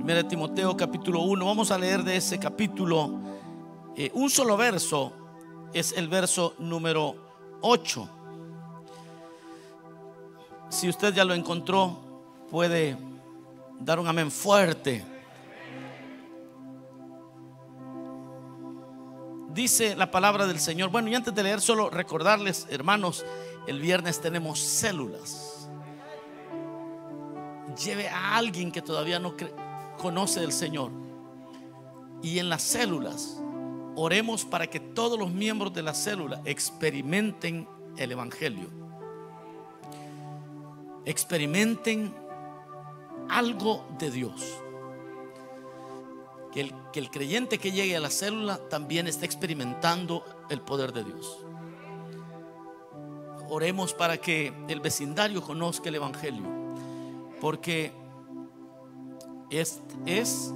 Primera de Timoteo capítulo 1. Vamos a leer de ese capítulo eh, un solo verso. Es el verso número 8. Si usted ya lo encontró, puede dar un amén fuerte. Dice la palabra del Señor. Bueno, y antes de leer, solo recordarles, hermanos, el viernes tenemos células. Lleve a alguien que todavía no conoce del Señor. Y en las células, oremos para que todos los miembros de la célula experimenten el Evangelio. Experimenten algo de Dios. Que el, que el, creyente que llegue a la célula también esté experimentando el poder de Dios. Oremos para que el vecindario conozca el Evangelio, porque es, es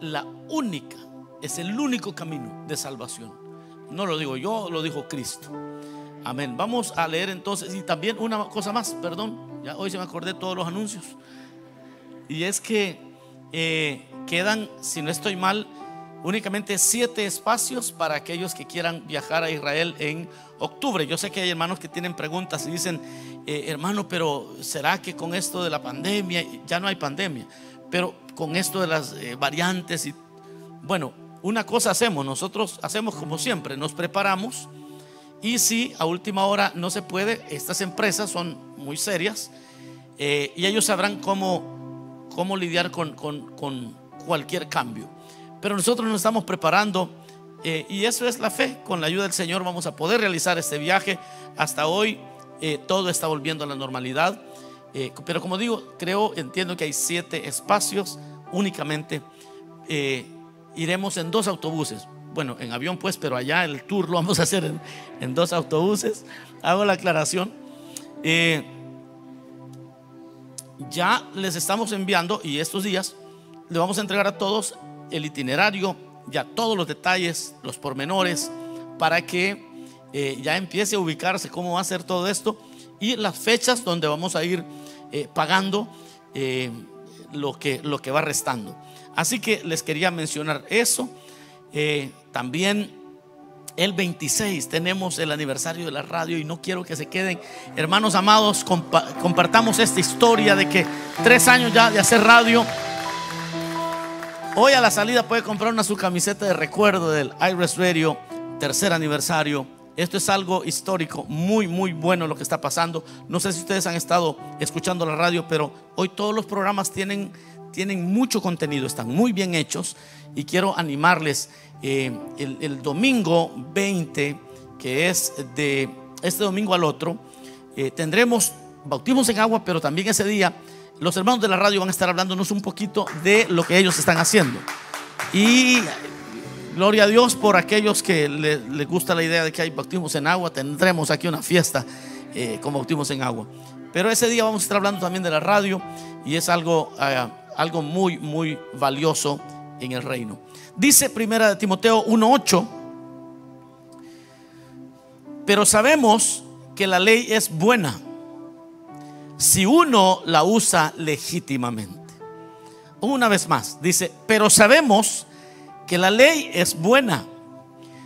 la única, es el único camino de salvación. No lo digo yo, lo dijo Cristo. Amén. Vamos a leer entonces, y también una cosa más, perdón, ya hoy se me acordé todos los anuncios. Y es que eh, quedan, si no estoy mal, únicamente siete espacios para aquellos que quieran viajar a Israel en octubre. Yo sé que hay hermanos que tienen preguntas y dicen, eh, hermano, pero ¿será que con esto de la pandemia, ya no hay pandemia, pero con esto de las eh, variantes y bueno, una cosa hacemos, nosotros hacemos como siempre, nos preparamos y si a última hora no se puede, estas empresas son muy serias y ellos sabrán cómo cómo lidiar con, cualquier cambio. Pero nosotros nos estamos preparando eh, y eso es la fe. Con la ayuda del Señor vamos a poder realizar este viaje. Hasta hoy eh, todo está volviendo a la normalidad. Eh, pero como digo, creo, entiendo que hay siete espacios únicamente. iremos en dos autobuses. Bueno, en avión pues, pero allá el tour lo vamos a hacer en, dos autobuses. Hago la aclaración ya les estamos enviando y estos días le vamos a entregar a todos el itinerario, ya todos los detalles, los pormenores, para que eh, ya empiece a ubicarse cómo va a ser todo esto y las fechas donde vamos a ir eh, pagando eh, lo, que, lo que va restando. Así que les quería mencionar eso. también el 26 tenemos el aniversario de la radio y no quiero que se queden. Hermanos amados, compartamos esta historia de que tres años ya de hacer radio. Hoy a la salida puede comprar una su camiseta de recuerdo del Iris Radio, tercer aniversario. Esto es algo histórico, muy, muy bueno lo que está pasando. No sé si ustedes han estado escuchando la radio, pero hoy todos los programas tienen, tienen mucho contenido, están muy bien hechos y quiero animarles eh, el, domingo 20, que es de este domingo al otro, eh, tendremos bautismos en agua, pero también ese día los hermanos de la radio van a estar hablándonos un poquito de lo que ellos están haciendo. Y gloria a Dios por aquellos que les, gusta la idea de que hay bautismos en agua, tendremos aquí una fiesta eh, con bautismos en agua. Pero ese día vamos a estar hablando también de la radio y es algo, algo muy, muy valioso en el reino. Dice primera de Timoteo 1:8, pero sabemos que la ley es buena si uno la usa legítimamente. Una vez más, dice, pero sabemos que la ley es buena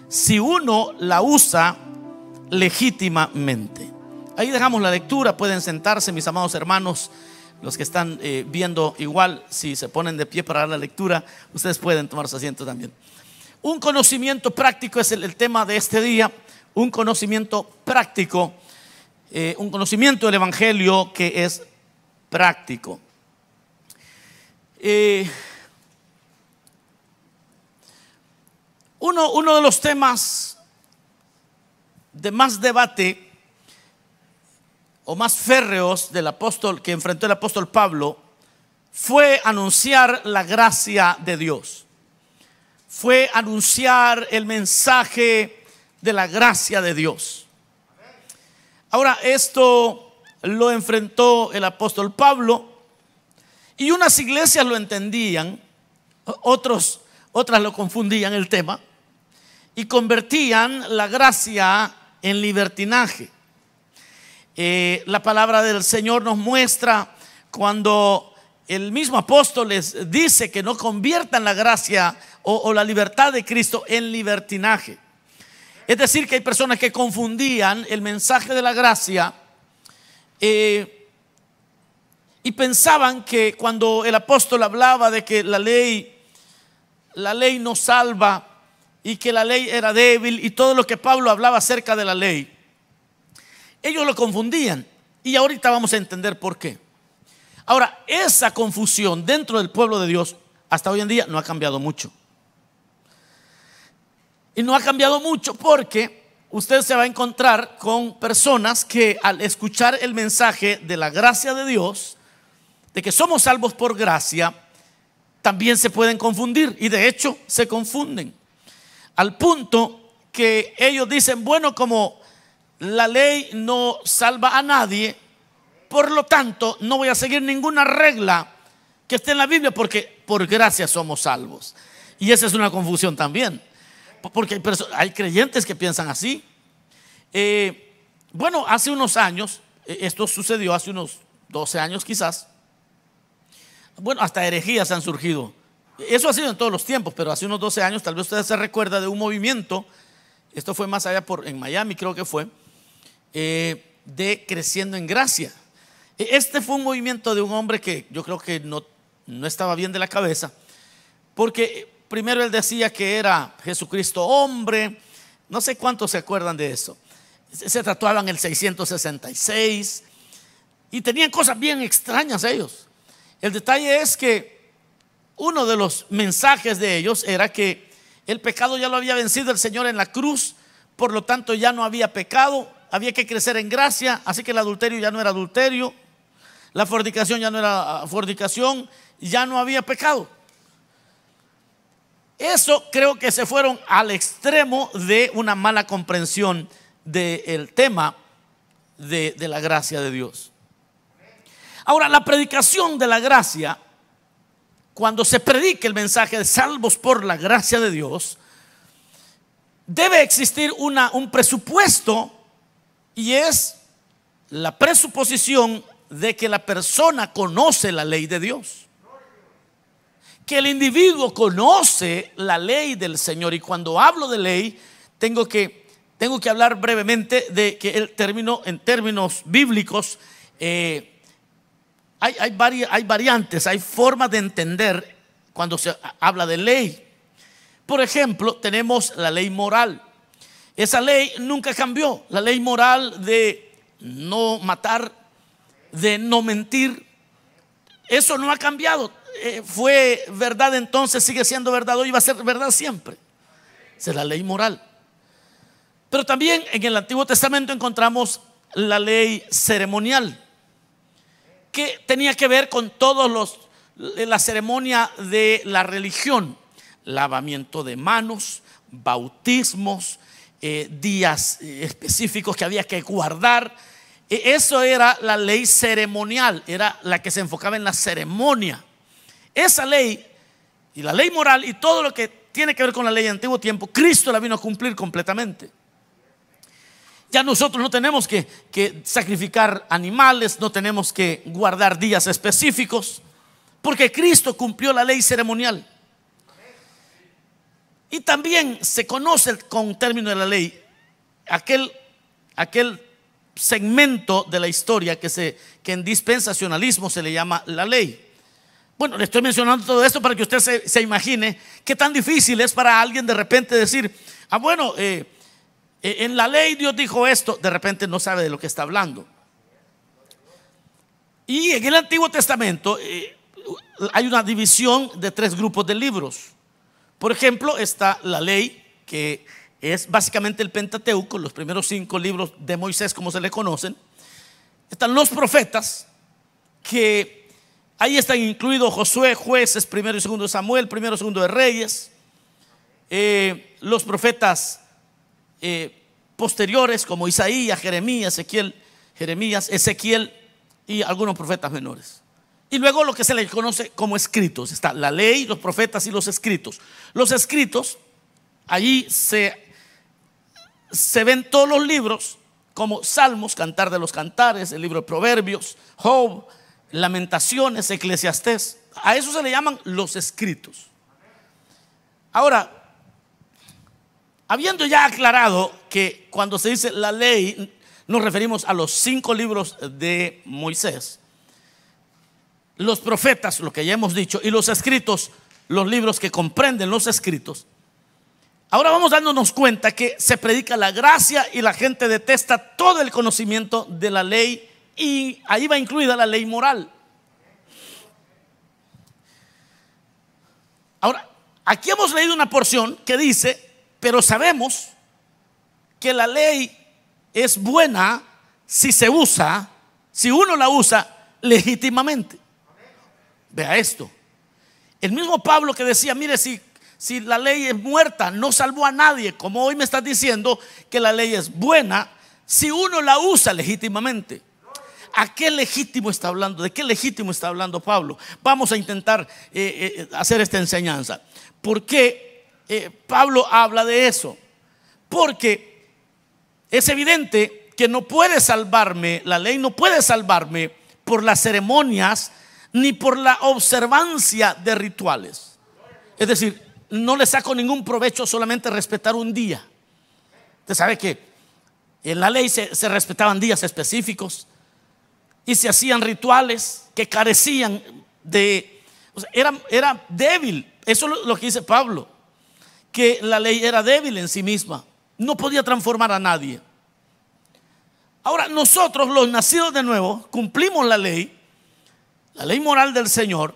si uno la usa legítimamente. Ahí dejamos la lectura, pueden sentarse mis amados hermanos. Los que están eh, viendo igual, si se ponen de pie para dar la lectura, ustedes pueden tomar su asiento también. Un conocimiento práctico es el, tema de este día, un conocimiento práctico, eh, un conocimiento del Evangelio que es práctico. Eh, uno, de los temas de más debate o más férreos del apóstol que enfrentó el apóstol Pablo fue anunciar la gracia de Dios. Fue anunciar el mensaje de la gracia de Dios. Ahora, esto lo enfrentó el apóstol Pablo y unas iglesias lo entendían, otros, otras lo confundían el tema y convertían la gracia en libertinaje. Eh, la palabra del Señor nos muestra cuando el mismo apóstol les dice que no conviertan la gracia o, la libertad de Cristo en libertinaje. Es decir, que hay personas que confundían el mensaje de la gracia eh, y pensaban que cuando el apóstol hablaba de que la ley, la ley no salva y que la ley era débil y todo lo que Pablo hablaba acerca de la ley, ellos lo confundían. Y ahorita vamos a entender por qué. Ahora, esa confusión dentro del pueblo de Dios hasta hoy en día no ha cambiado mucho. Y no ha cambiado mucho porque usted se va a encontrar con personas que al escuchar el mensaje de la gracia de Dios, de que somos salvos por gracia, también se pueden confundir y de hecho se confunden. Al punto que ellos dicen, bueno, como la ley no salva a nadie, por lo tanto, no voy a seguir ninguna regla que esté en la Biblia porque por gracia somos salvos. Y esa es una confusión también. Porque hay, creyentes que piensan así. Eh, bueno, hace unos años, eh, esto sucedió hace unos 12 años quizás. Bueno, hasta herejías han surgido. Eso ha sido en todos los tiempos, pero hace unos 12 años tal vez usted se recuerda de un movimiento, esto fue más allá por, en Miami creo que fue, eh, de creciendo en gracia. E-, este fue un movimiento de un hombre que yo creo que no, no estaba bien de la cabeza, porque primero él decía que era Jesucristo hombre, no sé cuántos se acuerdan de eso. Se tatuaban el 666 y tenían cosas bien extrañas ellos. El detalle es que uno de los mensajes de ellos era que el pecado ya lo había vencido el Señor en la cruz, por lo tanto ya no había pecado, había que crecer en gracia, así que el adulterio ya no era adulterio, la fornicación ya no era ah, fornicación, ya no había pecado. Eso creo que se fueron al extremo de una mala comprensión del tema de, de la gracia de Dios. Ahora, la predicación de la gracia, cuando se predique el mensaje de salvos por la gracia de Dios, debe existir una, un presupuesto y es la presuposición de que la persona conoce la ley de Dios. Que el individuo conoce la ley del Señor. Y cuando hablo de ley, tengo que, tengo que hablar brevemente de que el término, en términos bíblicos, eh, hay, hay, hay variantes, hay formas de entender cuando se habla de ley. Por ejemplo, tenemos la ley moral. Esa ley nunca cambió. La ley moral de no matar, de no mentir. Eso no ha cambiado. Eh, fue verdad entonces, sigue siendo verdad hoy, va a ser verdad siempre. Esa es la ley moral. Pero también en el Antiguo Testamento encontramos la ley ceremonial, que tenía que ver con todos los la ceremonia de la religión, lavamiento de manos, bautismos, eh, días eh, específicos que había que guardar e eso era la ley ceremonial, era la que se enfocaba en la ceremonia. Esa ley y la ley moral y todo lo que tiene que ver con la ley de antiguo tiempo, Cristo la vino a cumplir completamente. Ya nosotros no tenemos que, sacrificar animales, no tenemos que guardar días específicos, porque Cristo cumplió la ley ceremonial. Y también se conoce con término de la ley aquel, aquel segmento de la historia que, se, que en dispensacionalismo se le llama la ley. Bueno, le estoy mencionando todo esto para que usted se, imagine qué tan difícil es para alguien de repente decir, ah, bueno, eh, en la ley Dios dijo esto, de repente no sabe de lo que está hablando. Y en el Antiguo Testamento eh, hay una división de tres grupos de libros. Por ejemplo, está la ley que es básicamente el Pentateuco, los primeros cinco libros de Moisés, como se le conocen. Están los profetas, que ahí están incluidos Josué, jueces, primero y segundo de Samuel, primero y segundo de Reyes, eh, los profetas eh, posteriores como Isaías, Jeremías, Ezequiel, Jeremías, Ezequiel y algunos profetas menores. Y luego lo que se le conoce como escritos. Está la ley, los profetas y los escritos. Los escritos, allí se se ven todos los libros como Salmos, Cantar de los Cantares, el libro de Proverbios, Job, Lamentaciones, Eclesiastés. A eso se le llaman los escritos. Ahora, habiendo ya aclarado que cuando se dice la ley, nos referimos a los cinco libros de Moisés, los profetas, lo que ya hemos dicho, y los escritos, los libros que comprenden los escritos. Ahora vamos dándonos cuenta que se predica la gracia y la gente detesta todo el conocimiento de la ley y ahí va incluida la ley moral. Ahora, aquí hemos leído una porción que dice, pero sabemos que la ley es buena si se usa, si uno la usa legítimamente. Vea esto. El mismo Pablo que decía, mire, si, si la ley es muerta, no salvó a nadie, como hoy me estás diciendo que la ley es buena, si uno la usa legítimamente. ¿A qué legítimo está hablando? ¿De qué legítimo está hablando Pablo? Vamos a intentar eh, eh, hacer esta enseñanza. ¿Por qué eh, Pablo habla de eso? Porque es evidente que no puede salvarme, la ley no puede salvarme por las ceremonias ni por la observancia de rituales. Es decir, no le saco ningún provecho solamente respetar un día. Usted sabe que en la ley se, respetaban días específicos y se hacían rituales que carecían de... era, era débil. Eso es lo que dice Pablo, que la ley era débil en sí misma. No podía transformar a nadie. Ahora nosotros, los nacidos de nuevo, cumplimos la ley la ley moral del Señor,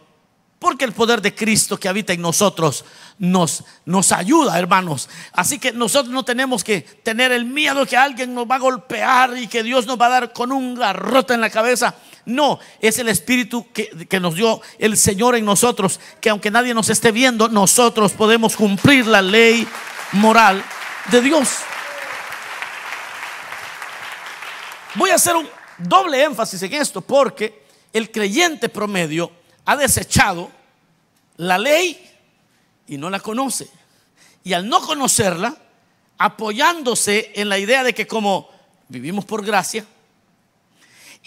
porque el poder de Cristo que habita en nosotros nos, nos ayuda, hermanos. Así que nosotros no tenemos que tener el miedo que alguien nos va a golpear y que Dios nos va a dar con un garrote en la cabeza. No, es el Espíritu que, que nos dio el Señor en nosotros, que aunque nadie nos esté viendo, nosotros podemos cumplir la ley moral de Dios. Voy a hacer un doble énfasis en esto porque el creyente promedio ha desechado la ley y no la conoce. Y al no conocerla, apoyándose en la idea de que como vivimos por gracia,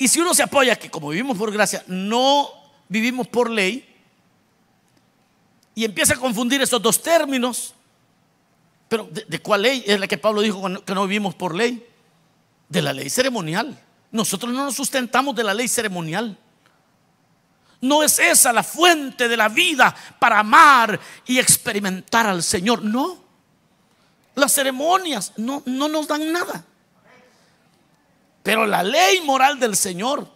y si uno se apoya que como vivimos por gracia, no vivimos por ley, y empieza a confundir esos dos términos, pero ¿de, cuál ley es la que Pablo dijo que no vivimos por ley? De la ley ceremonial. Nosotros no nos sustentamos de la ley ceremonial. No es esa la fuente de la vida para amar y experimentar al Señor. No. Las ceremonias no, no nos dan nada. Pero la ley moral del Señor,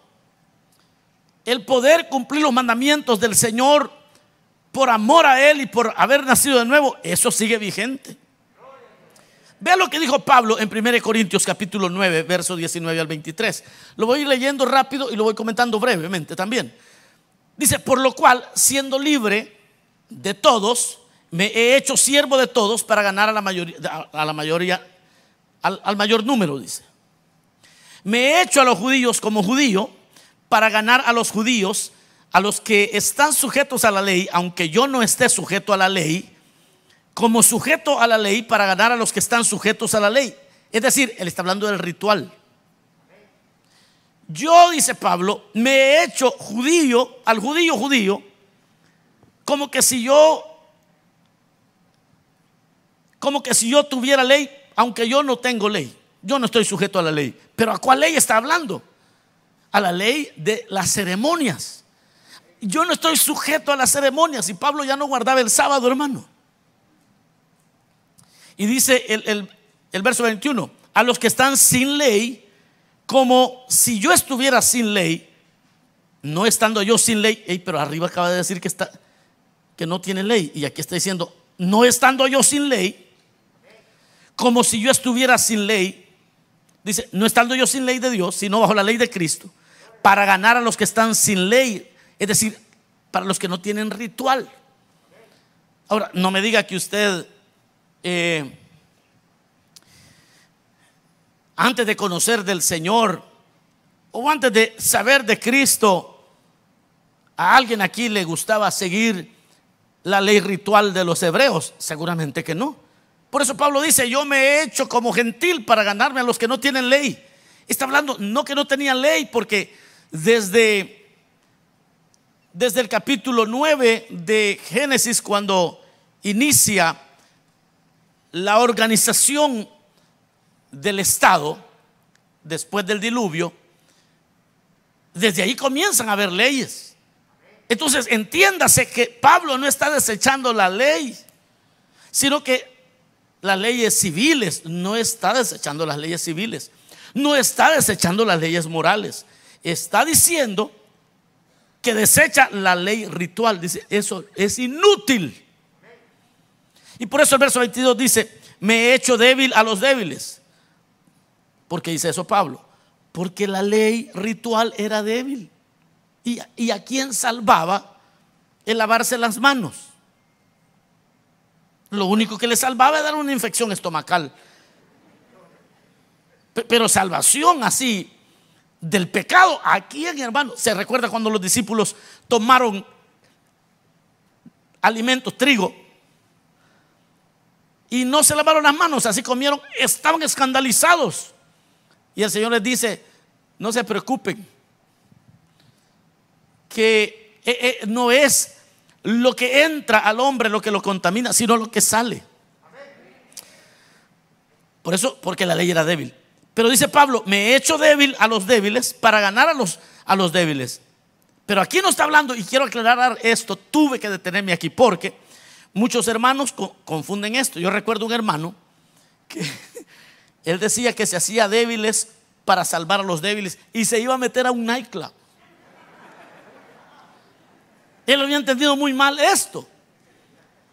el poder cumplir los mandamientos del Señor por amor a Él y por haber nacido de nuevo, eso sigue vigente. Vea lo que dijo Pablo en 1 Corintios capítulo 9, verso 19 al 23. Lo voy leyendo rápido y lo voy comentando brevemente también. Dice, por lo cual, siendo libre de todos, me he hecho siervo de todos para ganar a la mayoría, a la mayoría al, al mayor número, dice. Me he hecho a los judíos como judío para ganar a los judíos, a los que están sujetos a la ley, aunque yo no esté sujeto a la ley, como sujeto a la ley para ganar a los que están sujetos a la ley. Es decir, él está hablando del ritual. Yo, dice Pablo, me he hecho judío, al judío judío, como que si yo, como que si yo tuviera ley, aunque yo no tengo ley. Yo no estoy sujeto a la ley. Pero ¿a cuál ley está hablando? A la ley de las ceremonias. Yo no estoy sujeto a las ceremonias. Y Pablo ya no guardaba el sábado, hermano. Y dice el, el verso 21, a los que están sin ley, como si yo estuviera sin ley, no estando yo sin ley, pero arriba acaba de decir que, está, que no tiene ley, y aquí está diciendo, no estando yo sin ley, como si yo estuviera sin ley, dice, no estando yo sin ley de Dios, sino bajo la ley de Cristo, para ganar a los que están sin ley, es decir, para los que no tienen ritual. Ahora, no me diga que usted... Eh, antes de conocer del Señor o antes de saber de Cristo, a alguien aquí le gustaba seguir la ley ritual de los hebreos? Seguramente que no. Por eso Pablo dice, yo me he hecho como gentil para ganarme a los que no tienen ley. Está hablando no que no tenían ley, porque desde, desde el capítulo 9 de Génesis, cuando inicia la organización del Estado después del diluvio, desde ahí comienzan a haber leyes. Entonces, entiéndase que Pablo no está desechando la ley, sino que las leyes civiles, no está desechando las leyes civiles, no está desechando las leyes morales, está diciendo que desecha la ley ritual. Dice, eso es inútil. Y por eso el verso 22 dice, me he hecho débil a los débiles. ¿Por qué dice eso Pablo? Porque la ley ritual era débil. ¿Y, y a quién salvaba el lavarse las manos? Lo único que le salvaba era una infección estomacal. Pero salvación así del pecado. Aquí, hermano, se recuerda cuando los discípulos tomaron alimentos, trigo, y no se lavaron las manos, así comieron, estaban escandalizados. Y el Señor les dice, no se preocupen, que eh, eh, no es lo que entra al hombre lo que lo contamina, sino lo que sale. Por eso, porque la ley era débil. Pero dice Pablo, me he hecho débil a los débiles para ganar a los, a los débiles. Pero aquí no está hablando, y quiero aclarar esto, tuve que detenerme aquí porque muchos hermanos confunden esto. Yo recuerdo un hermano que él decía que se hacía débiles para salvar a los débiles y se iba a meter a un nightclub. Él había entendido muy mal esto.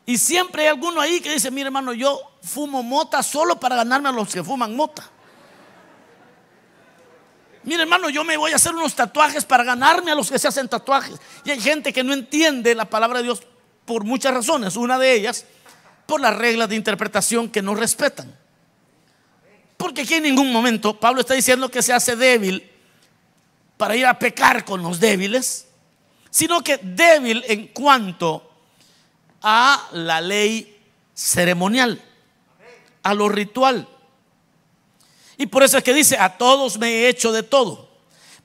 Y siempre hay alguno ahí que dice, mire hermano, yo fumo mota solo para ganarme a los que fuman mota. Mire hermano, yo me voy a hacer unos tatuajes para ganarme a los que se hacen tatuajes. Y hay gente que no entiende la palabra de Dios por muchas razones. Una de ellas, por las reglas de interpretación que no respetan. Porque aquí en ningún momento Pablo está diciendo que se hace débil para ir a pecar con los débiles, sino que débil en cuanto a la ley ceremonial, a lo ritual. Y por eso es que dice, a todos me he hecho de todo,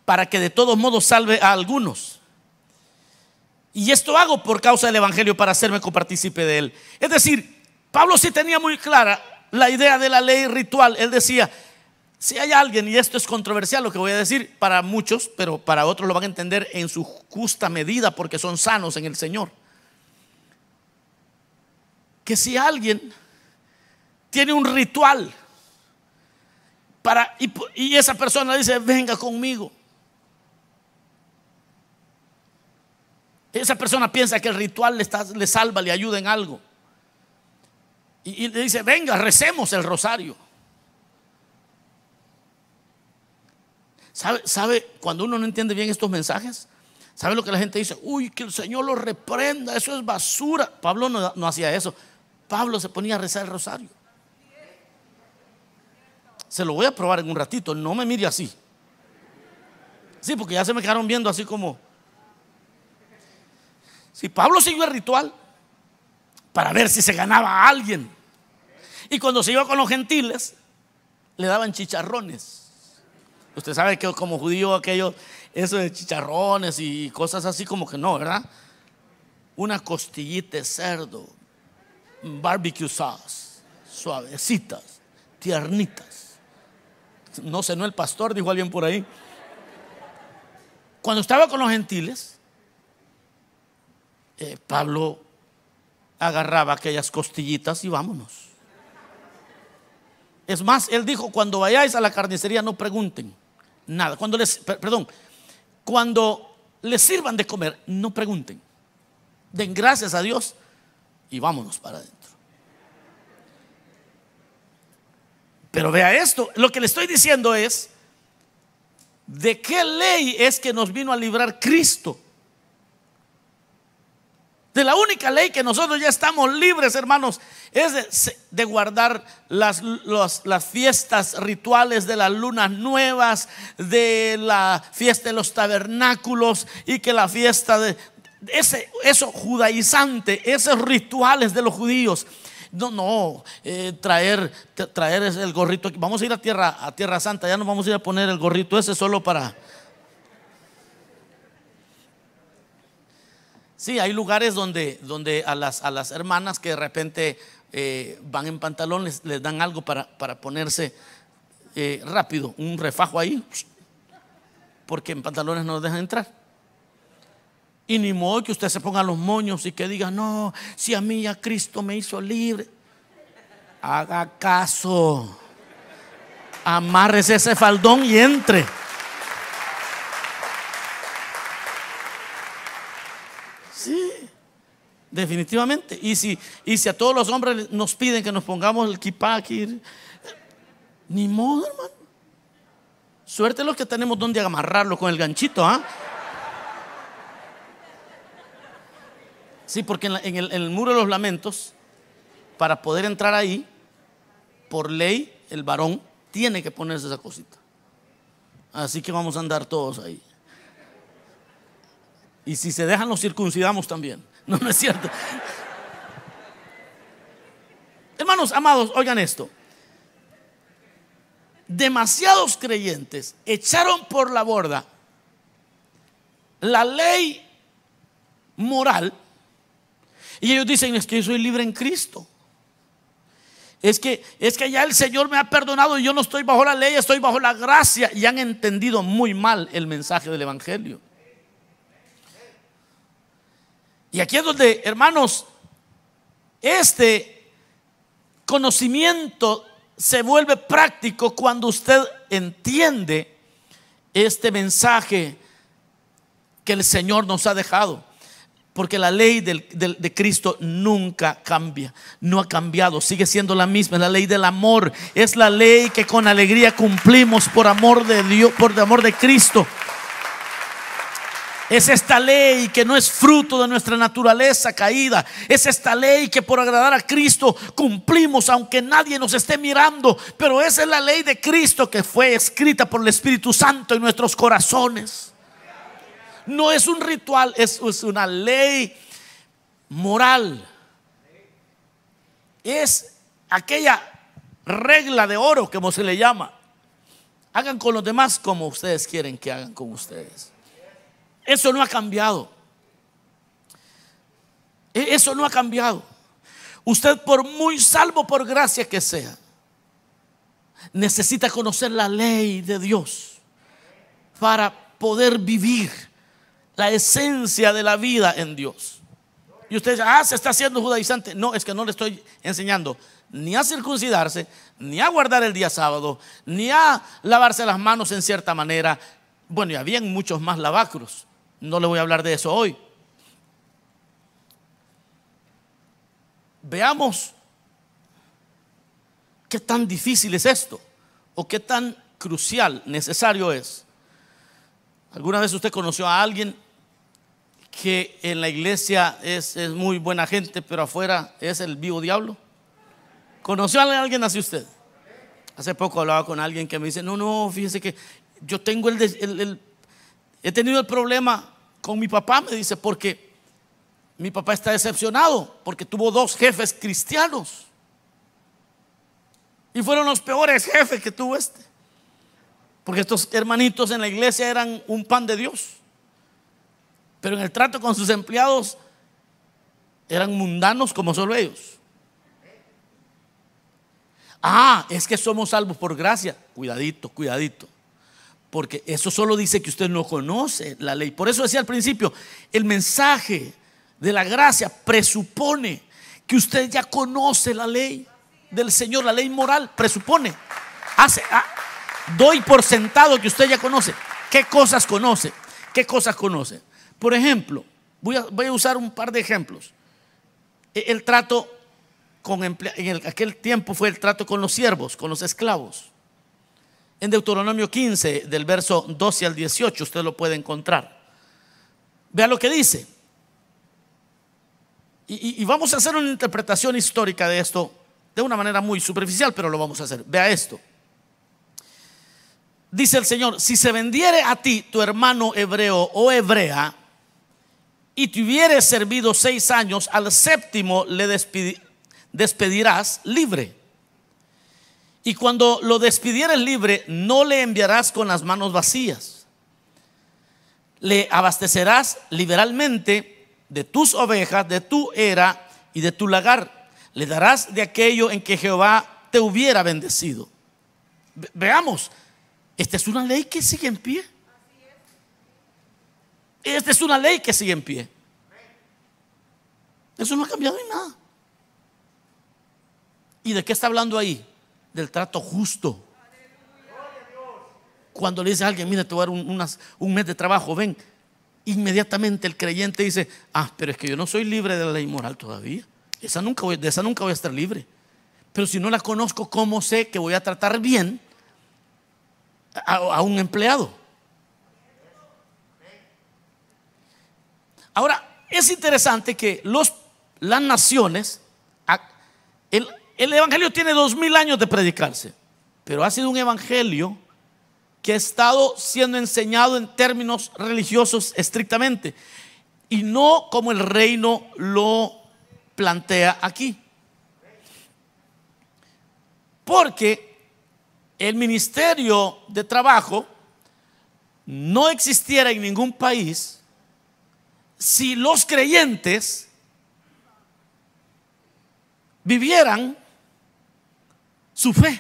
para que de todos modos salve a algunos. Y esto hago por causa del Evangelio para hacerme copartícipe de él. Es decir, Pablo sí tenía muy clara la idea de la ley ritual. Él decía, si hay alguien, y esto es controversial lo que voy a decir para muchos, pero para otros lo van a entender en su justa medida porque son sanos en el Señor. Que si alguien tiene un ritual, y, esa persona dice, venga conmigo. Esa persona piensa que el ritual le, le salva, le ayuda en algo. Y, le dice, venga, recemos el rosario. ¿Sabe, ¿Sabe cuando uno no entiende bien estos mensajes? ¿Sabe lo que la gente dice? Uy, que el Señor lo reprenda, eso es basura. Pablo no, no hacía eso. Pablo se ponía a rezar el rosario. Se lo voy a probar en un ratito. No me mire así. Sí, porque ya se me quedaron viendo así como. Si Pablo siguió el ritual para ver si se ganaba a alguien. Y cuando se iba con los gentiles, le daban chicharrones. Usted sabe que como judío aquello, eso de chicharrones y cosas así como que no, ¿verdad? Una costillita de cerdo, barbecue sauce, suavecitas, tiernitas. No sé, no el pastor, dijo alguien por ahí. Cuando estaba con los gentiles, eh, Pablo agarraba aquellas costillitas y vámonos. Es más, él dijo, cuando vayáis a la carnicería no pregunten nada. Cuando les, perdón, cuando les sirvan de comer, no pregunten. Den gracias a Dios y vámonos para adentro. Pero vea esto, lo que le estoy diciendo es, ¿de qué ley es que nos vino a librar Cristo? De la única ley que nosotros ya estamos libres, hermanos, es de, guardar las, fiestas rituales de las lunas nuevas, de la fiesta de los tabernáculos y que la fiesta de ese, eso judaizante, esos rituales de los judíos no, no, eh, traer, traer el gorrito. Vamos a ir a tierra, a tierra Santa, ya no vamos a ir a poner el gorrito ese solo para. Sí, hay lugares donde, donde a, las, a las hermanas que de repente eh, van en pantalones les dan algo para, para ponerse eh, rápido, un refajo ahí, porque en pantalones no dejan entrar. Y ni modo que usted se ponga los moños y que diga, no, si a mí ya Cristo me hizo libre. Haga caso. Amárrese ese faldón y entre. Sí, definitivamente. Y si, y si a todos los hombres nos piden que nos pongamos el kipá aquí, ni modo, hermano. Suerte los que tenemos donde amarrarlo con el ganchito, ¿ah? Sí, porque en, el, muro de los lamentos, para poder entrar ahí, por ley, el varón tiene que ponerse esa cosita. Así que vamos a andar todos ahí. Y si se dejan, los circuncidamos también. No, no es cierto. Hermanos amados, oigan esto. Demasiados creyentes echaron por la borda la ley moral y ellos dicen, es que yo soy libre en Cristo. Es que, es que ya el Señor me ha perdonado y yo no estoy bajo la ley, estoy bajo la gracia. Y han entendido muy mal el mensaje del Evangelio. Y aquí es donde, hermanos, este conocimiento se vuelve práctico cuando usted entiende este mensaje que el Señor nos ha dejado. Porque la ley de Cristo nunca cambia, no ha cambiado, sigue siendo la misma, la ley del amor, es la ley que con alegría cumplimos por amor de Dios, por amor de Cristo. Es esta ley que no es fruto de nuestra naturaleza caída. Es esta ley que por agradar a Cristo cumplimos aunque nadie nos esté mirando. Pero esa es la ley de Cristo que fue escrita por el Espíritu Santo en nuestros corazones no es un ritual, es, una ley moral. Es aquella regla de oro, como se le llama. Hagan con los demás como ustedes quieren que hagan con ustedes. Eso no ha cambiado. E, eso no ha cambiado. Usted por muy salvo por gracia que sea, necesita conocer la ley de Dios para poder vivir la esencia de la vida en Dios. Y usted dice, ah, se está haciendo judaizante. No, es que no le estoy enseñando ni a circuncidarse, ni a guardar el día sábado, ni a lavarse las manos en cierta manera. Bueno, y habían muchos más lavacros. No le voy a hablar de eso hoy. Veamos qué tan difícil es esto o qué tan crucial, necesario es. ¿Alguna vez usted conoció a alguien que en la iglesia es, muy buena gente, pero afuera es el vivo diablo? ¿Conoció a alguien así usted? Hace poco hablaba con alguien que me dice, no, no, fíjese que yo tengo el, he tenido el problema con mi papá, me dice, porque mi papá está decepcionado, porque tuvo dos jefes cristianos. Y fueron los peores jefes que tuvo este. Porque estos hermanitos en la iglesia eran un pan de Dios. Pero en el trato con sus empleados eran mundanos como solo ellos. Ah, es que somos salvos por gracia. Cuidadito, cuidadito. Porque eso solo dice que usted no conoce la ley. Por eso decía al principio, el mensaje de la gracia presupone que usted ya conoce la ley del Señor, la ley moral, presupone. Hace, ah, doy por sentado que usted ya conoce. ¿Qué cosas conoce? ¿Qué cosas conoce? Por ejemplo, voy a, usar un par de ejemplos. E, el, trato con en aquel tiempo fue el trato con los siervos, con los esclavos. En Deuteronomio 15, del verso 12 al 18, usted lo puede encontrar. Vea lo que dice. Y, vamos a hacer una interpretación histórica de esto de una manera muy superficial, pero lo vamos a hacer. Vea esto. Dice el Señor, si se vendiere a ti tu hermano hebreo o hebrea, y te hubieres servido seis años, al séptimo le despedirás libre. Y cuando lo despidieres libre, no le enviarás con las manos vacías. Le abastecerás liberalmente de tus ovejas, de tu era y de tu lagar. Le darás de aquello en que Jehová te hubiera bendecido. Veamos, esta es una ley que sigue en pie. Esta es una ley que sigue en pie. Eso no ha cambiado en nada. ¿Y de qué está hablando ahí? Del trato justo. Cuando le dice a alguien, mira, te voy a dar un, mes de trabajo, ven. Inmediatamente el creyente dice, ah, pero es que yo no soy libre de la ley moral todavía. Esa nunca de esa nunca voy a estar libre. Pero si no la conozco, ¿cómo sé que voy a tratar bien a, un empleado? Ahora, es interesante que los, las naciones, el, el Evangelio tiene dos mil años de predicarse, pero ha sido un Evangelio que ha estado siendo enseñado en términos religiosos estrictamente y no como el reino lo plantea aquí. Porque el ministerio de trabajo no existiera en ningún país si los creyentes vivieran su fe.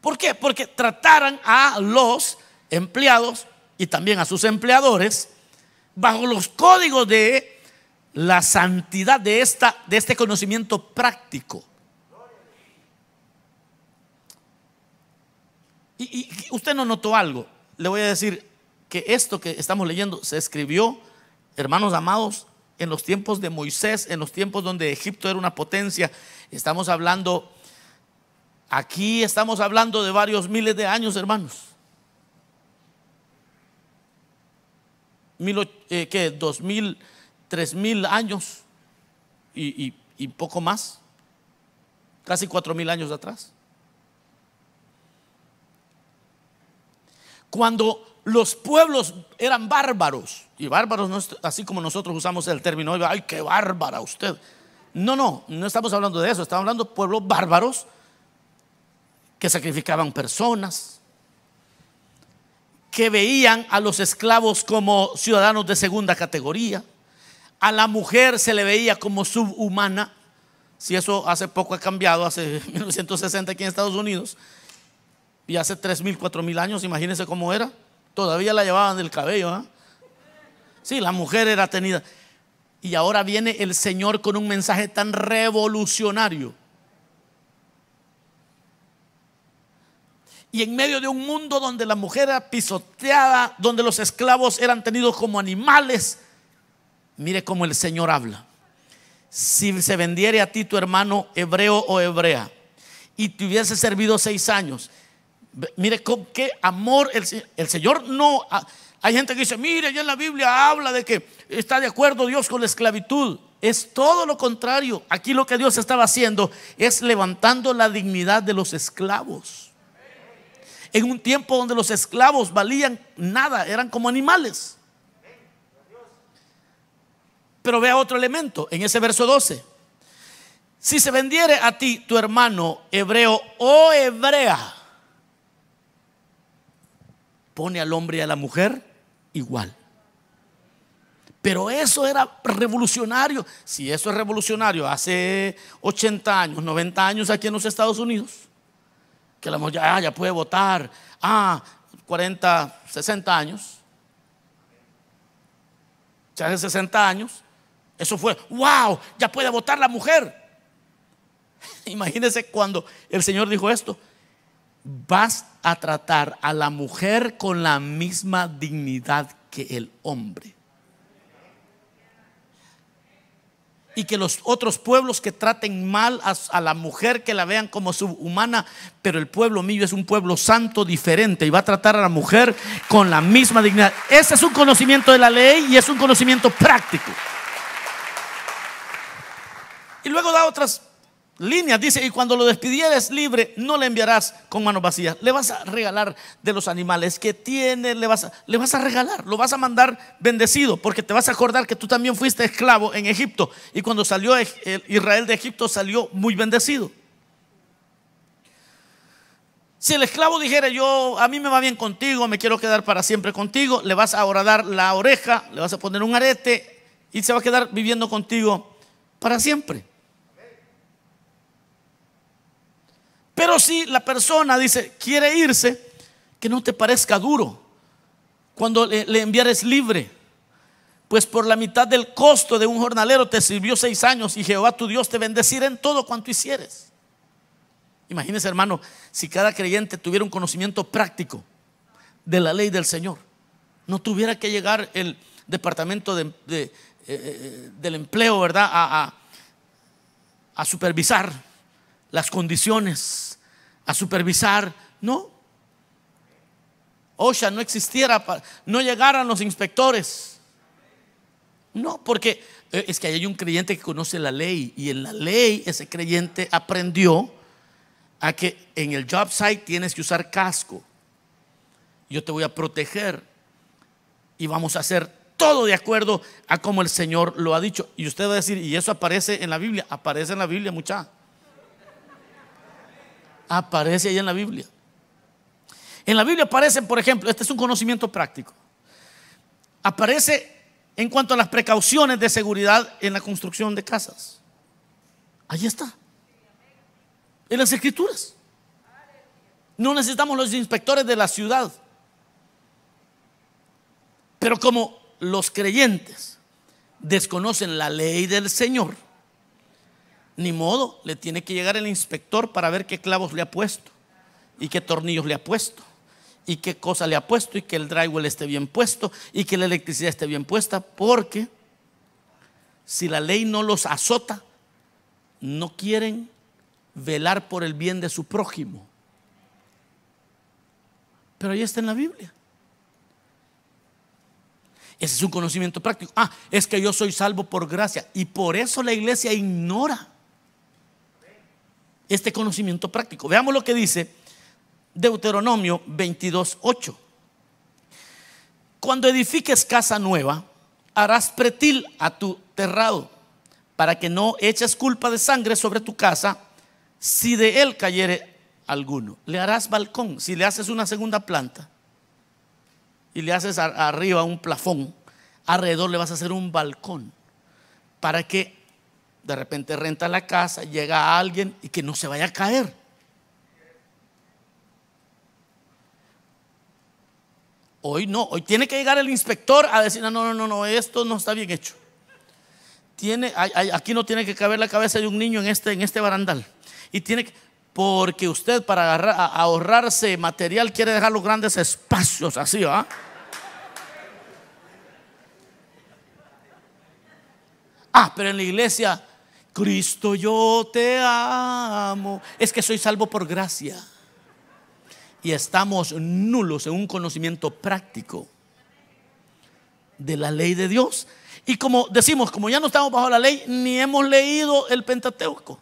¿Por qué? Porque trataran a los empleados y también a sus empleadores bajo los códigos de la santidad de, esta, de este conocimiento práctico. Y, usted no notó algo. Le voy a decir que esto que estamos leyendo se escribió, hermanos amados, en los tiempos de Moisés, en los tiempos donde Egipto era una potencia. Estamos hablando, aquí estamos hablando de varios miles de años, hermanos. Mil, eh, ¿Qué? Dos mil, tres mil años y, y poco más. Casi cuatro mil años atrás. cuando los pueblos eran bárbaros, y bárbaros así como nosotros usamos el término, ay, qué bárbara usted. No, no, no estamos hablando de eso, estamos hablando de pueblos bárbaros que sacrificaban personas, que veían a los esclavos como ciudadanos de segunda categoría, a la mujer se le veía como subhumana, si eso hace poco ha cambiado, hace 1960 aquí en Estados Unidos, y hace tres mil, cuatro mil años, imagínense cómo era. Todavía la llevaban del cabello. ¿ah? Sí, la mujer era tenida. Y ahora viene el Señor con un mensaje tan revolucionario. Y en medio de un mundo donde la mujer era pisoteada, donde los esclavos eran tenidos como animales, mire cómo el Señor habla. Si se vendiere a ti tu hermano hebreo o hebrea y te hubiese servido seis años Mire con qué amor el, Señor no... Hay gente que dice, mire, ya en la Biblia habla de que está de acuerdo Dios con la esclavitud. Es todo lo contrario. Aquí lo que Dios estaba haciendo es levantando la dignidad de los esclavos. En un tiempo donde los esclavos valían nada, eran como animales. Pero vea otro elemento en ese verso 12. Si se vendiere a ti tu hermano hebreo o hebrea, pone al hombre y a la mujer igual. Pero eso era revolucionario. Si eso es revolucionario hace 80 años, 90 años aquí en los Estados Unidos, que la mujer ya, puede votar, ah, 40, 60 años, ya hace 60 años, eso fue, wow, ya puede votar la mujer. Imagínense cuando el Señor dijo esto, vas a tratar a la mujer con la misma dignidad que el hombre. Y que los otros pueblos que traten mal a, la mujer, que la vean como subhumana, pero el pueblo mío es un pueblo santo diferente y va a tratar a la mujer con la misma dignidad. Ese es un conocimiento de la ley y es un conocimiento práctico. Y luego da otras líneas. Dice, y cuando lo despidieres libre, no le enviarás con manos vacías. Le vas a regalar de los animales que tiene, le vas a, le vas a regalar, lo vas a mandar bendecido, porque te vas a acordar que tú también fuiste esclavo en Egipto. Y cuando salió Israel de Egipto, salió muy bendecido. Si el esclavo dijera, yo, a mí me va bien contigo, me quiero quedar para siempre contigo, le vas a dar la oreja, le vas a poner un arete y se va a quedar viviendo contigo para siempre. Pero si la persona dice, quiere irse, que no te parezca duro cuando le, le enviares libre. Pues por la mitad del costo de un jornalero te sirvió seis años y Jehová tu Dios te bendecirá en todo cuanto hicieres. Imagínese, hermano, si cada creyente tuviera un conocimiento práctico de la ley del Señor, no tuviera que llegar el departamento de, eh, eh, del empleo, ¿verdad? A, a supervisar las condiciones, a supervisar, no. OSHA no existiera, no llegaran los inspectores. No, porque eh, es que hay un creyente que conoce la ley y en la ley ese creyente aprendió a que en el job site tienes que usar casco. Yo te voy a proteger y vamos a hacer todo de acuerdo a como el Señor lo ha dicho. Y usted va a decir, ¿y eso aparece en la Biblia? Aparece en la Biblia, mucha. Aparece ahí en la Biblia. En la Biblia aparece, por ejemplo, este es un conocimiento práctico. Aparece en cuanto a las precauciones de seguridad en la construcción de casas. Ahí está en las escrituras. No necesitamos los inspectores de la ciudad. Pero como los creyentes desconocen la ley del Señor, ni modo, le tiene que llegar el inspector para ver qué clavos le ha puesto y qué tornillos le ha puesto y qué cosa le ha puesto y que el drywall esté bien puesto y que la electricidad esté bien puesta, porque si la ley no los azota, no quieren velar por el bien de su prójimo. Pero ahí está en la Biblia. Ese es un conocimiento práctico. Ah, es que yo soy salvo por gracia. Y por eso la iglesia ignora este conocimiento práctico. Veamos lo que dice Deuteronomio 22.8. Cuando edifiques casa nueva, harás pretil a tu terrado, para que no eches culpa de sangre sobre tu casa si de él cayere alguno. Le harás balcón. Si le haces una segunda planta y le haces arriba un plafón, alrededor le vas a hacer un balcón para que de repente renta la casa, llega alguien y que no se vaya a caer. Hoy no, hoy tiene que llegar el inspector a decir, no, no, no, no, esto no está bien hecho. Tiene, aquí no tiene que caber la cabeza de un niño en este, en este barandal. Y tiene que, porque usted para ahorrarse material quiere dejar los grandes espacios así, ¿ah? Ah, pero en la iglesia, Cristo yo te amo. Es que soy salvo por gracia. Y estamos nulos en un conocimiento práctico de la ley de Dios. Y como decimos, como ya no estamos bajo la ley, ni hemos leído el Pentateuco.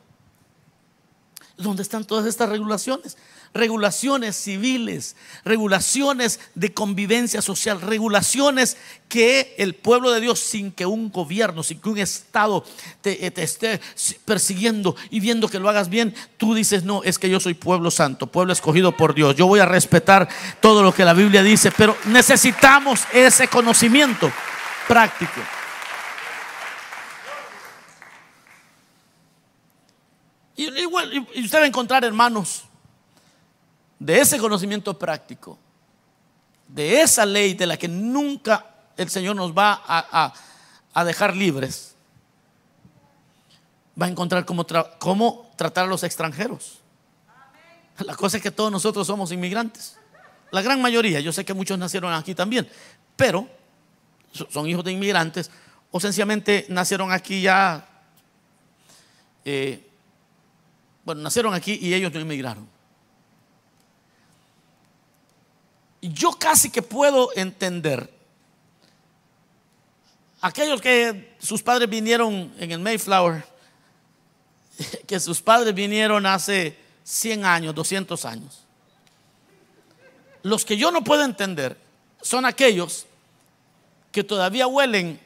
¿Dónde están todas estas regulaciones? Regulaciones civiles, regulaciones de convivencia social, regulaciones que el pueblo de Dios, sin que un gobierno, sin que un Estado te, te, esté persiguiendo y viendo que lo hagas bien, tú dices, no, es que yo soy pueblo santo, pueblo escogido por Dios, yo voy a respetar todo lo que la Biblia dice, pero necesitamos ese conocimiento práctico. Y, usted va a encontrar, hermanos, de ese conocimiento práctico, de esa ley de la que nunca el Señor nos va a, dejar libres, va a encontrar cómo, cómo tratar a los extranjeros. La cosa es que todos nosotros somos inmigrantes. La gran mayoría, yo sé que muchos nacieron aquí también, pero son hijos de inmigrantes o sencillamente nacieron aquí ya eh, bueno, nacieron aquí y ellos no emigraron. Yo casi que puedo entender aquellos que sus padres vinieron en el Mayflower, que sus padres vinieron hace 100 años, 200 años. Los que yo no puedo entender son aquellos que todavía huelen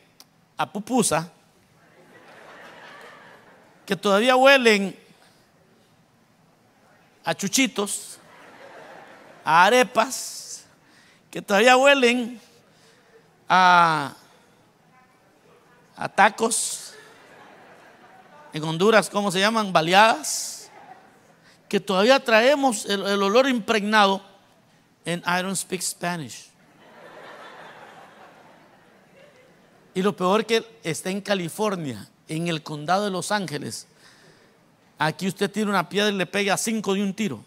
a pupusa, que todavía huelen a chuchitos, a arepas que todavía huelen a, a tacos. En Honduras, ¿cómo se llaman? Baleadas. Que todavía traemos el, el olor impregnado en I don't speak Spanish. Y lo peor que está en California, en el condado de Los Ángeles. Aquí usted tira una piedra y le pega a cinco de un tiro.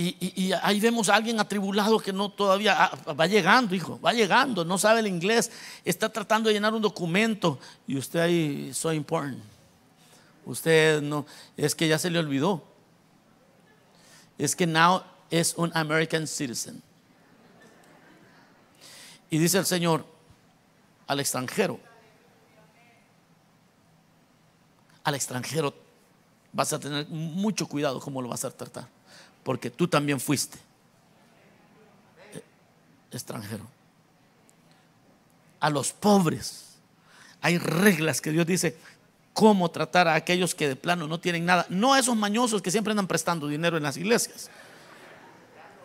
Y, ahí vemos a alguien atribulado que no todavía ah, va llegando, hijo, va llegando, no sabe el inglés, está tratando de llenar un documento y usted ahí, so important. Usted no, es que ya se le olvidó. Es que now es un American citizen. Y dice el Señor al extranjero, al extranjero vas a tener mucho cuidado cómo lo vas a tratar porque tú también fuiste extranjero. A los pobres hay reglas que Dios dice cómo tratar a aquellos que de plano no tienen nada. No a esos mañosos que siempre andan prestando dinero en las iglesias.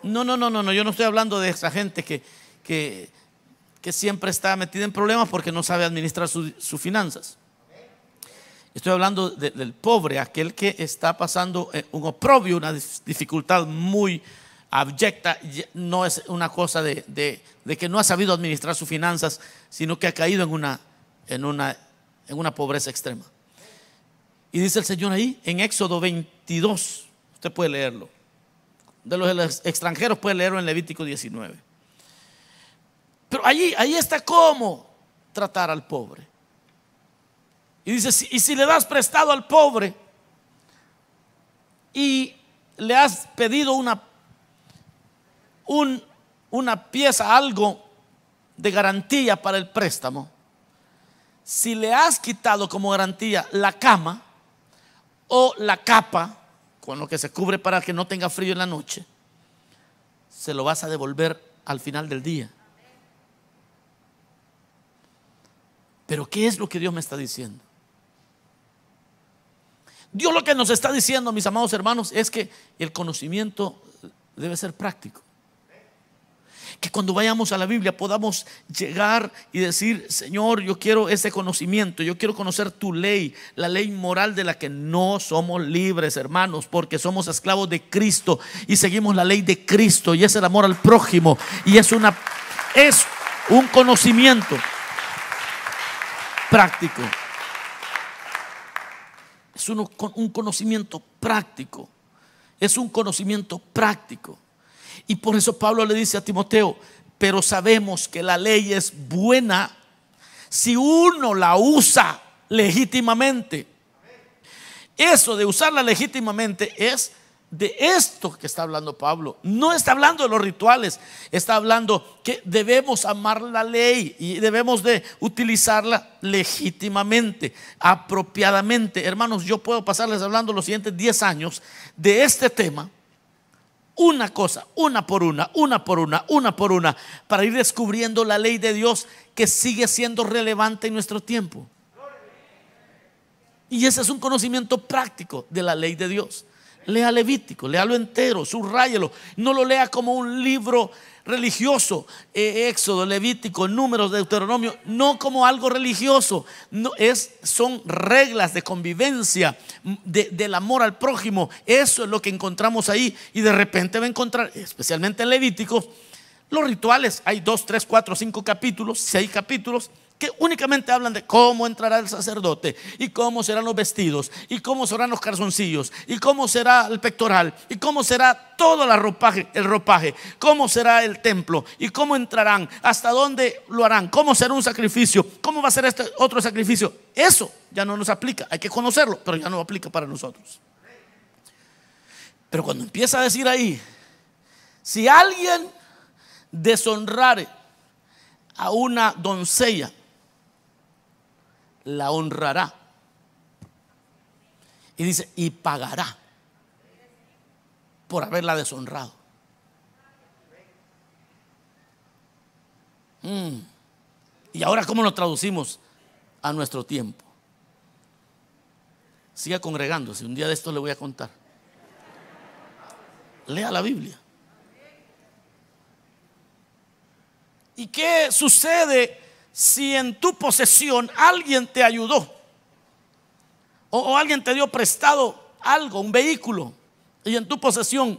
No, no, no, no, no. Yo no estoy hablando de esa gente que, que, siempre está metida en problemas porque no sabe administrar sus finanzas. Estoy hablando del pobre, aquel que está pasando eh, un oprobio, una dificultad muy abyecta. No es una cosa de, que no ha sabido administrar sus finanzas, sino que ha caído en una, en una, en una pobreza extrema. Y dice el Señor ahí en Éxodo 22, usted puede leerlo. De los extranjeros puede leerlo en Levítico 19. Pero ahí está cómo tratar al pobre. Y dice, y si le das prestado al pobre y le has pedido una, un, una pieza, algo de garantía para el préstamo, si le has quitado como garantía la cama o la capa con lo que se cubre para que no tenga frío en la noche, se lo vas a devolver al final del día. Pero ¿qué es lo que Dios me está diciendo? Dios lo que nos está diciendo, mis amados hermanos, es que el conocimiento debe ser práctico. Que cuando vayamos a la Biblia podamos llegar y decir, Señor, yo quiero ese conocimiento, yo quiero conocer tu ley, la ley moral de la que no somos libres, hermanos, porque somos esclavos de Cristo y seguimos la ley de Cristo y es el amor al prójimo y es una es un conocimiento práctico. Es un, conocimiento práctico. Es un conocimiento práctico. Y por eso Pablo le dice a Timoteo, pero sabemos que la ley es buena si uno la usa legítimamente. Eso de usarla legítimamente es de esto que está hablando Pablo. No está hablando de los rituales, está hablando que debemos amar la ley y debemos de utilizarla legítimamente, apropiadamente. Hermanos, yo puedo pasarles hablando los siguientes 10 años de este tema, una cosa, una por una, una por una, una por una, para ir descubriendo la ley de Dios que sigue siendo relevante en nuestro tiempo. Y ese es un conocimiento práctico de la ley de Dios. Lea Levítico, léalo entero, subráyelo. No lo lea como un libro religioso, eh, Éxodo, Levítico, Números, Deuteronomio, no como algo religioso. No, es, son reglas de convivencia, del amor al prójimo. Eso es lo que encontramos ahí. Y de repente va a encontrar, especialmente en Levítico, los rituales. Hay dos, tres, cuatro, cinco capítulos, seis capítulos únicamente hablan de cómo entrará el sacerdote y cómo serán los vestidos y cómo serán los calzoncillos y cómo será el pectoral y cómo será todo el ropaje, el ropaje, cómo será el templo y cómo entrarán, hasta dónde lo harán, cómo será un sacrificio, cómo va a ser este otro sacrificio. Eso ya no nos aplica, hay que conocerlo, pero ya no aplica para nosotros. Pero cuando empieza a decir ahí, si alguien deshonrare a una doncella, la honrará. Y dice, y pagará por haberla deshonrado. Mm. Y ahora, ¿cómo lo traducimos a nuestro tiempo? Siga congregándose. Un día de esto le voy a contar. Lea la Biblia. ¿Y qué sucede si en tu posesión alguien te ayudó? O, alguien te dio prestado algo, un vehículo. Y en tu posesión,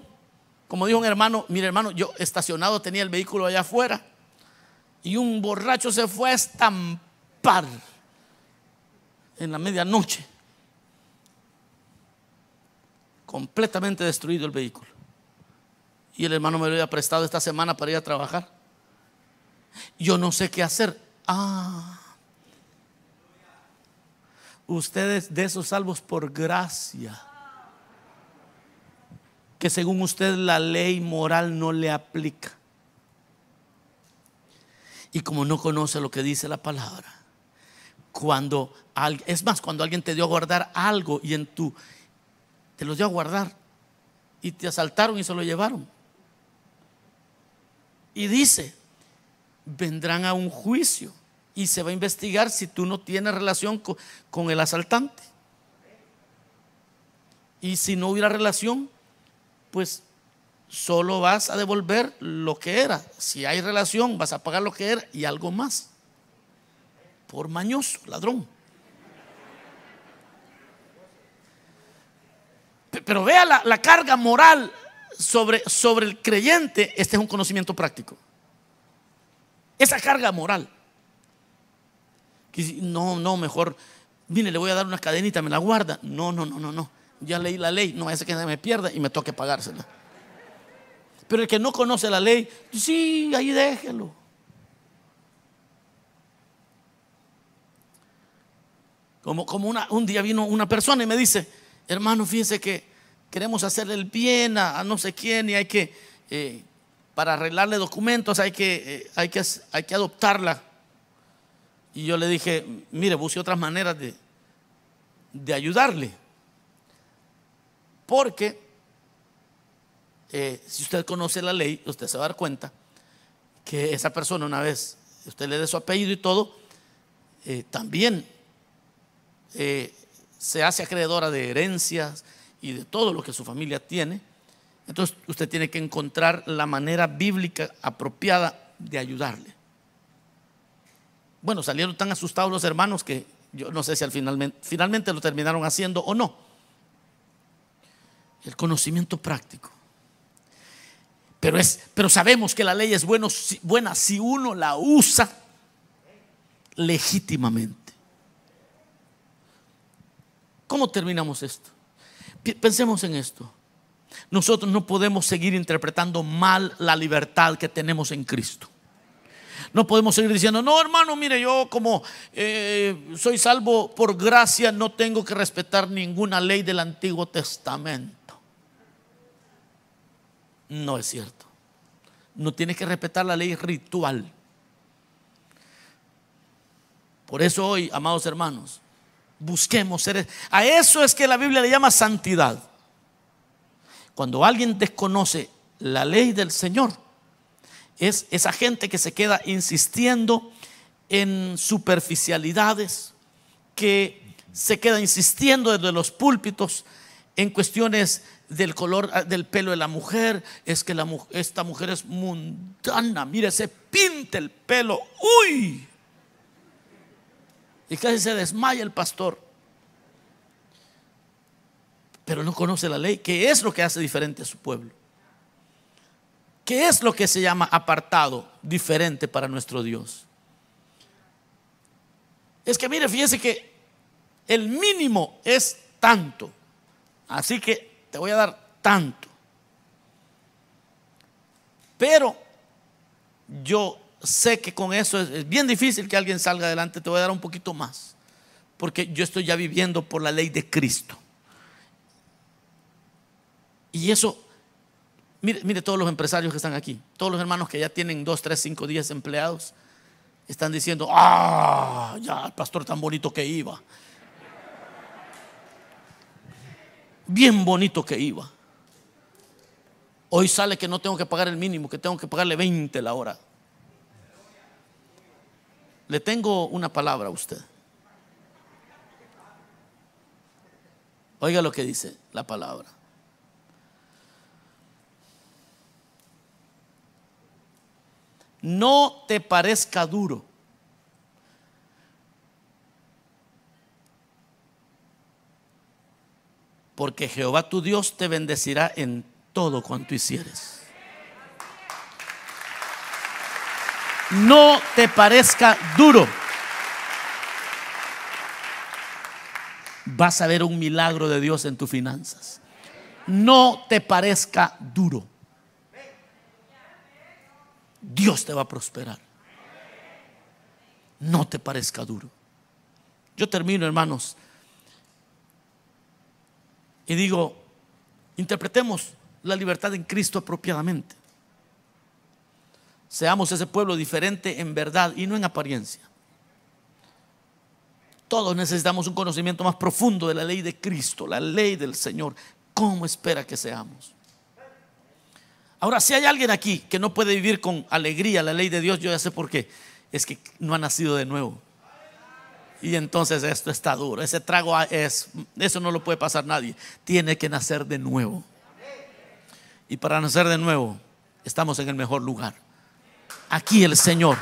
como dijo un hermano, mire hermano, yo estacionado tenía el vehículo allá afuera. Y un borracho se fue a estampar en la medianoche. Completamente destruido el vehículo. Y el hermano me lo había prestado esta semana para ir a trabajar. Yo no sé qué hacer. Ah, ustedes de esos salvos por gracia. Que según usted la ley moral no le aplica. Y como no conoce lo que dice la palabra, cuando es más, cuando alguien te dio a guardar algo y en tu te lo dio a guardar y te asaltaron y se lo llevaron. Y dice, vendrán a un juicio y se va a investigar si tú no tienes relación con, el asaltante. Y si no hubiera relación, pues solo vas a devolver lo que era. Si hay relación, vas a pagar lo que era y algo más. Por mañoso, ladrón. Pero vea la, la carga moral sobre, sobre el creyente. Este es un conocimiento práctico. Esa carga moral. No, no, mejor, mire, le voy a dar una cadenita, me la guarda. No, no, no, no, no. Ya leí la ley, no vaya que me pierda y me toque pagársela. Pero el que no conoce la ley, sí, ahí déjelo. Como, como un día vino una persona y me dice, hermano, fíjese que queremos hacerle el bien a, no sé quién y hay que, eh, para arreglarle documentos, hay que, eh, hay, que, hay que adoptarla. Y yo le dije, mire, busque otras maneras de, de ayudarle. Porque eh, si usted conoce la ley, usted se va a dar cuenta que esa persona una vez, usted le dé su apellido y todo, eh, también se hace acreedora de herencias y de todo lo que su familia tiene. Entonces usted tiene que encontrar la manera bíblica apropiada de ayudarle. Bueno, salieron tan asustados los hermanos que yo no sé si al finalmente, finalmente lo terminaron haciendo o no. El conocimiento práctico. Pero, es, pero sabemos que la ley es bueno, buena si uno la usa legítimamente. ¿Cómo terminamos esto? Pensemos en esto. Nosotros no podemos seguir interpretando mal la libertad que tenemos en Cristo. No podemos seguir diciendo, no hermano, mire, yo como eh, soy salvo por gracia, no tengo que respetar ninguna ley del Antiguo Testamento. No es cierto. No tienes que respetar la ley ritual. Por eso hoy, amados hermanos, busquemos ser... A eso es que la Biblia le llama santidad. Cuando alguien desconoce la ley del Señor, es esa gente que se queda insistiendo en superficialidades, que se queda insistiendo desde los púlpitos en cuestiones del color ah, del pelo de la mujer, es que esta mujer es mundana, mire, se pinta el pelo, uy, y casi se desmaya el pastor. Pero no conoce la ley, ¿qué es lo que hace diferente a su pueblo? ¿Qué es lo que se llama apartado, diferente para nuestro Dios? Es que mire, fíjese que el mínimo es tanto. Así que te voy a dar tanto. Pero yo sé que con eso es, bien difícil que alguien salga adelante, te voy a dar un poquito más, porque yo estoy ya viviendo por la ley de Cristo. Y eso, mire, todos los empresarios que están aquí, todos los hermanos que ya tienen dos, tres, cinco días empleados, están diciendo, ah, ya el pastor tan bonito que iba. bien bonito que iba. Hoy sale que no tengo que pagar el mínimo, que tengo que pagarle 20 la hora. Le tengo una palabra a usted. Oiga lo que dice la palabra. No te parezca duro. Porque Jehová tu Dios te bendecirá en todo cuanto hicieres. No te parezca duro. Vas a ver un milagro de Dios en tus finanzas. No te parezca duro. Dios te va a prosperar. No te parezca duro. Yo termino, hermanos. Y digo, interpretemos la libertad en Cristo apropiadamente. Seamos ese pueblo diferente en verdad y no en apariencia. Todos necesitamos un conocimiento más profundo de la ley de Cristo, la ley del Señor. ¿Cómo espera que seamos? Ahora, si hay alguien aquí que no puede vivir con alegría la ley de Dios, yo ya sé por qué. Es que no ha nacido de nuevo. Y entonces esto está duro. Ese trago es, eso no lo puede pasar nadie. Tiene que nacer de nuevo. Y para nacer de nuevo, estamos en el mejor lugar. Aquí el Señor.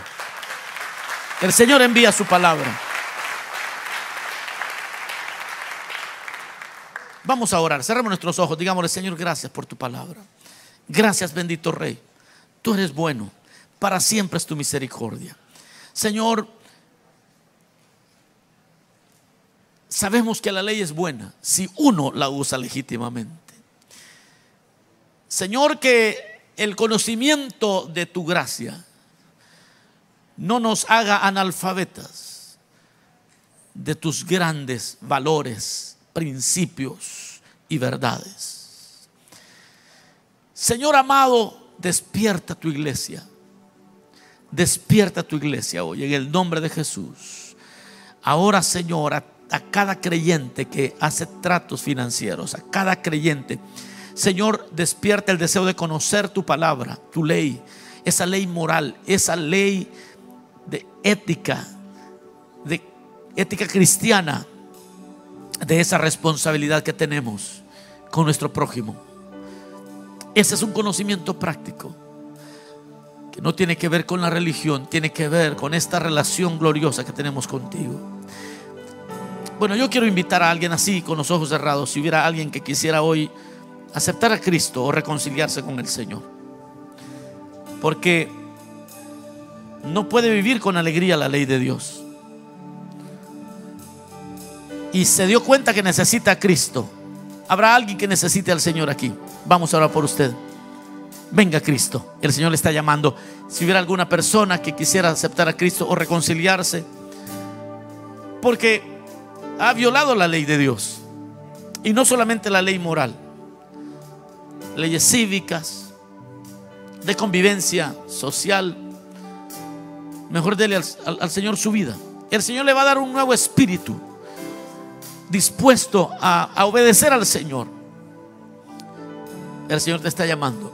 El Señor envía su palabra. Vamos a orar. Cerramos nuestros ojos. Digámosle, Señor, gracias por tu palabra. Gracias, bendito Rey. Tú eres bueno. Para siempre es tu misericordia. Señor, sabemos que la ley es buena si uno la usa legítimamente. Señor, que el conocimiento de tu gracia no nos haga analfabetas de tus grandes valores, principios y verdades. Señor amado, despierta tu iglesia. Despierta tu iglesia hoy en el nombre de Jesús. Ahora, Señor, a, a cada creyente que hace tratos financieros, a cada creyente, Señor, despierta el deseo de conocer tu palabra, tu ley, esa ley moral, esa ley de ética, de ética cristiana, de esa responsabilidad que tenemos con nuestro prójimo. Ese es un conocimiento práctico que no tiene que ver con la religión, tiene que ver con esta relación gloriosa que tenemos contigo. Bueno, yo quiero invitar a alguien así, con los ojos cerrados, si hubiera alguien que quisiera hoy aceptar a Cristo o reconciliarse con el Señor. Porque no puede vivir con alegría la ley de Dios. Y se dio cuenta que necesita a Cristo. Habrá alguien que necesite al Señor aquí. Vamos a orar por usted. Venga Cristo. El Señor le está llamando. Si hubiera alguna persona que quisiera aceptar a Cristo o reconciliarse. Porque ha violado la ley de Dios. Y no solamente la ley moral. Leyes cívicas. De convivencia social mejor dele al, al, Señor su vida. El Señor le va a dar un nuevo espíritu dispuesto a, a obedecer al Señor. El Señor te está llamando.